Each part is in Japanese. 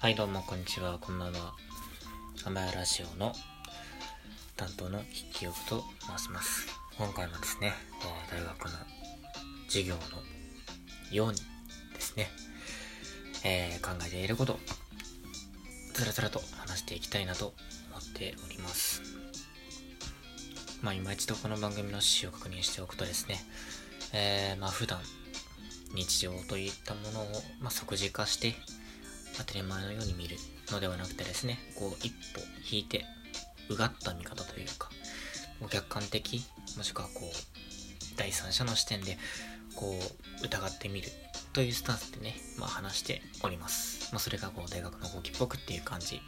はいどうもこんにちは。こんばんは。アマヤラジオの担当の筆記憶と申します。今回もですね、大学の授業のようにですね、えー考えていることをつらつらと話していきたいなと思っております。まあ今一度この番組の趣旨を確認しておくとですね、えーまあ普段日常といったものを、まあ、即時化して当たり前のように見るのではなくてですねこう一歩引いてうがった見方というかもう客観的もしくはこう第三者の視点でこう疑ってみるというスタンスでね、まあ、話しております、まあ、それがこう大学の後期っぽくっていう感じ。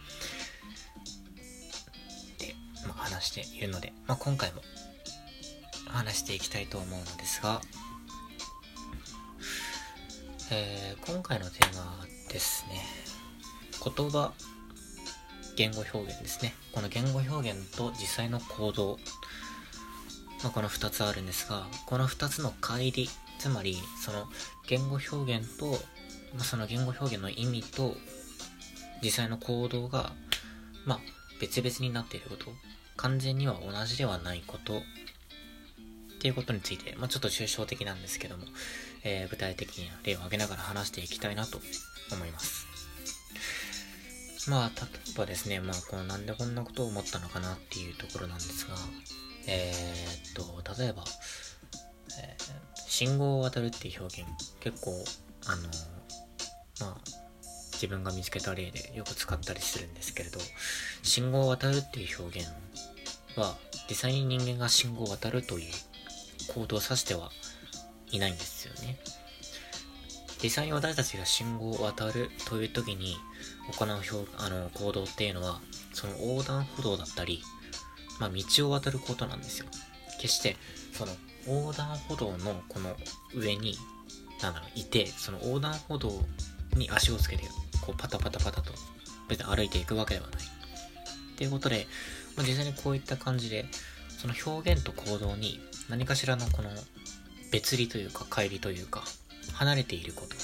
で、まあ、話しているので、まあ、今回も話していきたいと思うのですがえー今回のテーマはですね。言葉言語表現ですね。この言語表現と実際の行動、まあ、この2つあるんですがこの2つの乖離。つまりその言語表現と、まあ、その言語表現の意味と実際の行動がまあ別々になっていること。完全には同じではないこと。っていうことについて、まあ、ちょっと抽象的なんですけども、えー具体的に例を挙げながら話していきたいなと思います。まあ、例えばですね、まあ、このなんでこんなことを思ったのかなっていうところなんですが、えーっと、例えば、えー信号を渡るっていう表現、結構、あの、まあ、自分が見つけた例でよく使ったりするんですけれど、信号を渡るっていう表現は、実際に人間が信号を渡るという行動を指してはいないんですよね。実際に私たちが信号を渡るという時に行うあの行動っていうのはその横断歩道だったり、まあ、道を渡ることなんですよ。決してその横断歩道のこの上になんだろういてその横断歩道に足をつけてこうパタパタパタと別に歩いていくわけではない。っていうことで、まあ、実際にこういった感じでその表現と行動に何かしらのこの別離というか乖離というか離れていること、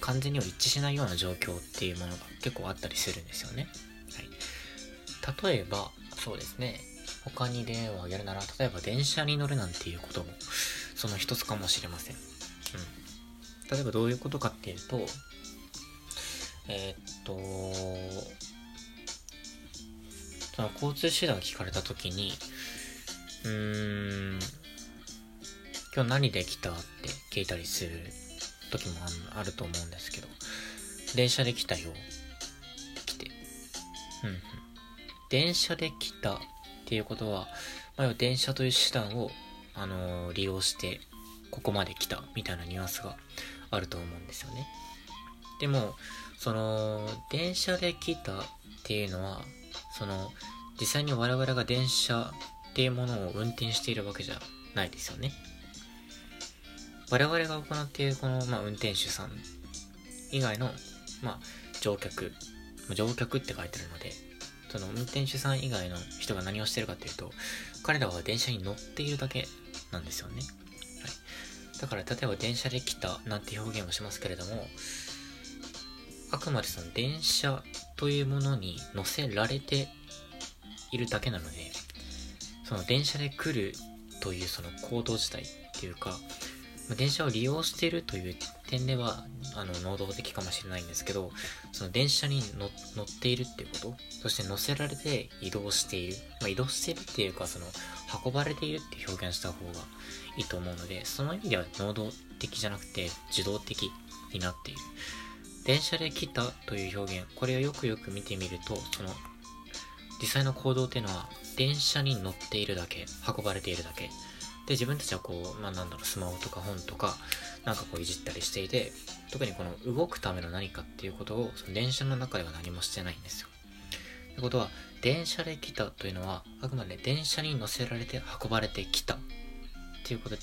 完全には一致しないような状況っていうものが結構あったりするんですよね、はい、例えばそうですね。他に例を挙げるなら例えば電車に乗るなんていうこともその一つかもしれません、うん、例えばどういうことかっていうとえーっとその交通手段を聞かれた時にうーん今日何で来たって聞いたりする。時もあると思うんですけど、電車で来たよ来て、うん。電車で来たっていうことは、まあ、電車という手段を、あのー利用して、ここまで来たみたいなニュアンスがあると思うんですよね。でも、その、電車で来たっていうのは、その、実際に我々が電車っていうものを運転しているわけじゃないですよね。我々が行っているこの、まあ、運転手さん以外の、まあ、乗客、乗客って書いてあるので、その運転手さん以外の人が何をしてるかっていうと、彼らは電車に乗っているだけなんですよね。はい。だから、例えば電車で来たなんて表現をしますけれども、あくまでその電車というものに乗せられているだけなので、その電車で来るというその行動自体っていうか、電車を利用しているという点ではあの能動的かもしれないんですけどその電車に乗っているっていうことそして乗せられて移動している、まあ、移動しているっていうかその運ばれているって表現した方がいいと思うのでその意味では能動的じゃなくて受動的になっている。電車で来たという表現これをよくよく見てみるとその実際の行動っていうのは電車に乗っているだけ運ばれているだけ。で自分たちはこう、まあ、なんだろうスマホとか本とかなんかこういじったりしていて特にこの動くための何かっていうことをその電車の中では何もしてないんですよ。ってことは電車で来たというのはあくまで電車に乗せられて運ばれてきた。っていうこと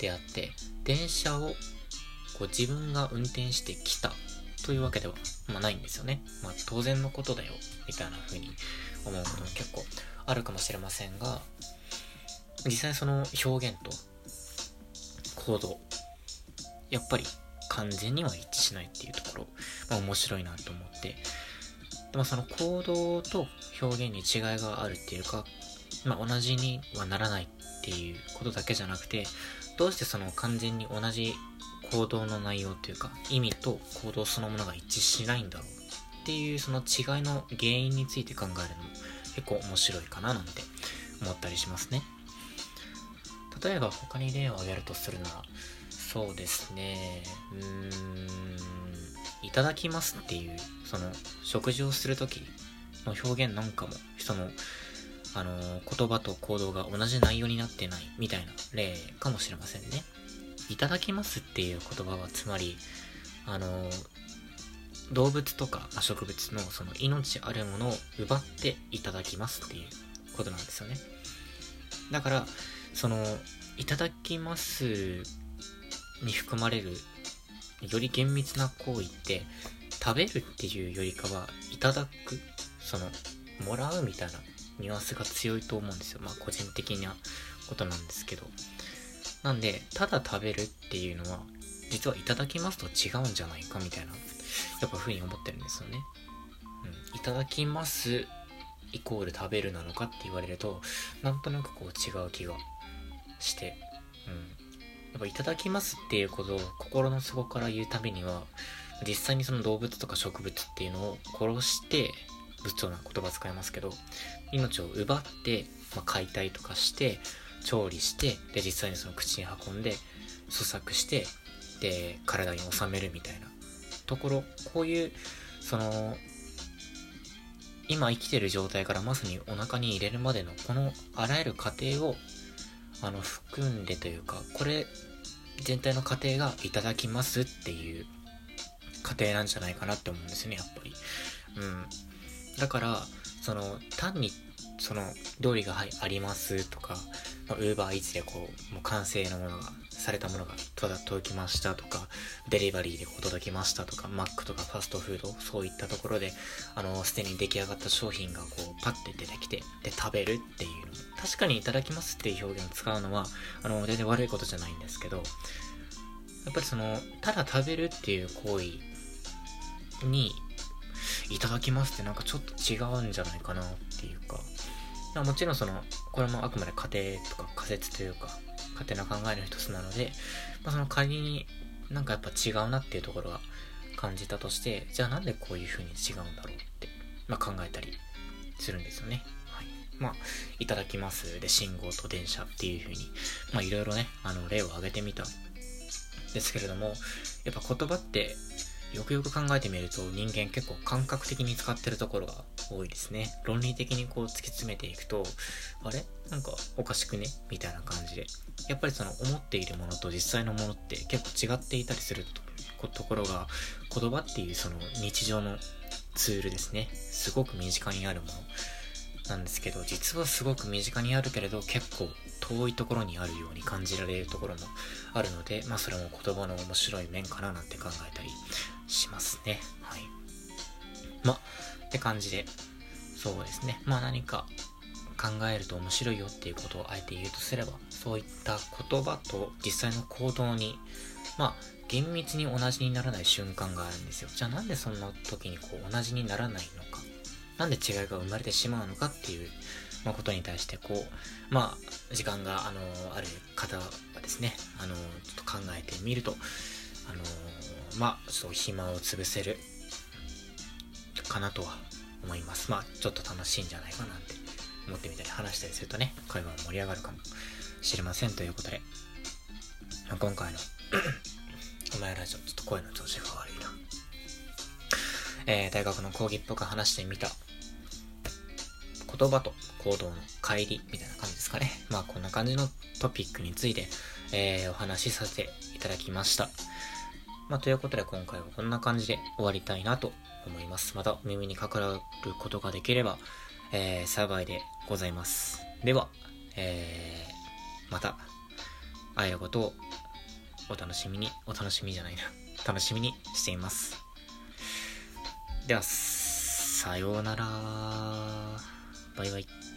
であって電車をこう自分が運転してきた。というわけでは、まあ、ないんですよね、まあ、当然のことだよみたいな風に思うことも結構あるかもしれませんが実際その表現と行動やっぱり完全には一致しないっていうところ、まあ、面白いなと思って。でもその行動と表現に違いがあるっていうか、まあ、同じにはならないっていうことだけじゃなくてどうしてその完全に同じ行動の内容というか意味と行動そのものが一致しないんだろうっていうその違いの原因について考えるのも結構面白いかななんて思ったりしますね。例えば他に例を挙げるとするならそうですね。うーんいただきますっていうその食事をする時の表現なんかもそのあの言葉と行動が同じ内容になってないみたいな例かもしれませんね。いただきますっていう言葉はつまりあの動物とか植物のその命あるものを奪っていただきますっていうことなんですよね。だからそのいただきますに含まれるより厳密な行為って食べるっていうよりかはいただくそのもらうみたいなニュアンスが強いと思うんですよ。まあ個人的なことなんですけど。なんでただ食べるっていうのは実はいただきますと違うんじゃないかみたいなやっぱふうに思ってるんですよね。うん。いただきますイコール食べるなのかって言われるとなんとなくこう違う気がしてうん。やっぱいただきますっていうことを心の底から言うためには、実際にその動物とか植物っていうのを殺して、仏頂な言葉使いますけど、命を奪って、まあ、解体とかして、調理して、で、実際にその口に運んで、咀嚼して、で、体に収めるみたいな。ところ、こういう、その、今生きてる状態からまさにお腹に入れるまでのこのあらゆる過程をあの含んでというかこれ全体の過程がいただきますっていう過程なんじゃないかなって思うんですよねやっぱり。うん。だからその単にその料理が、はい、ありますとかウーバーイーツでこうもう完成のものがされたものが届きましたとか、デリバリーで届きましたとか、マックとかファストフード、そういったところで、あの、すでに出来上がった商品がこう、パッて出てきて、で、食べるっていうの、確かにいただきますっていう表現を使うのは、あの、全然悪いことじゃないんですけど、やっぱりその、ただ食べるっていう行為に、いただきますってなんかちょっと違うんじゃないかなっていうか、もちろんその、これもあくまで家庭とか仮説というか、勝手な考えの一つなので、まあ、その仮になんかやっぱ違うなっていうところは感じたとして、じゃあなんでこういう風に違うんだろうって、まあ、考えたりするんですよね。はい。まあ、いただきますで信号と電車っていう風に、まあいろいろね、あの例を挙げてみたんですけれども、やっぱ言葉ってよくよく考えてみると人間結構感覚的に使ってるところが多いですね。論理的にこう突き詰めていくと、あれ？なんかおかしくね？みたいな感じで。やっぱりその思っているものと実際のものって結構違っていたりするところが言葉っていうその日常のツールですね。すごく身近にあるものなんですけど、実はすごく身近にあるけれど結構遠いところにあるように感じられるところもあるので、まあそれも言葉の面白い面かななんて考えたりしますね。はい。ま、って感じで、そうですね。まあ何か考えると面白いよっていうことをあえて言うとすれば、そういった言葉と実際の行動に、まあ、厳密に同じにならない瞬間があるんですよ。じゃあなんでそんな時にこう同じにならないのか。なんで違いが生まれてしまうのかっていう、まあ、ことに対してこう、まあ、時間が、あのある方はですね、あのちょっと考えてみると、あのまあ、ちょっと暇を潰せるかなとは思います。まあ、ちょっと楽しいんじゃないかなって思ってみたり話したりするとね、会話も盛り上がるかもしれませんということで、まあ、今回の お前ラジオ、ちょっと声の調子が悪いな。えー、大学の講義っぽく話してみた言葉と行動の乖離みたいな感じですかね。まあこんな感じのトピックについて、えー、お話しさせていただきました。まあということで今回はこんな感じで終わりたいなと思います。また耳にかかることができれば、えー、幸いでございます。では、えー、また会えることをお楽しみに、お楽しみじゃないな。楽しみにしています。では、さようなら。バイバイ。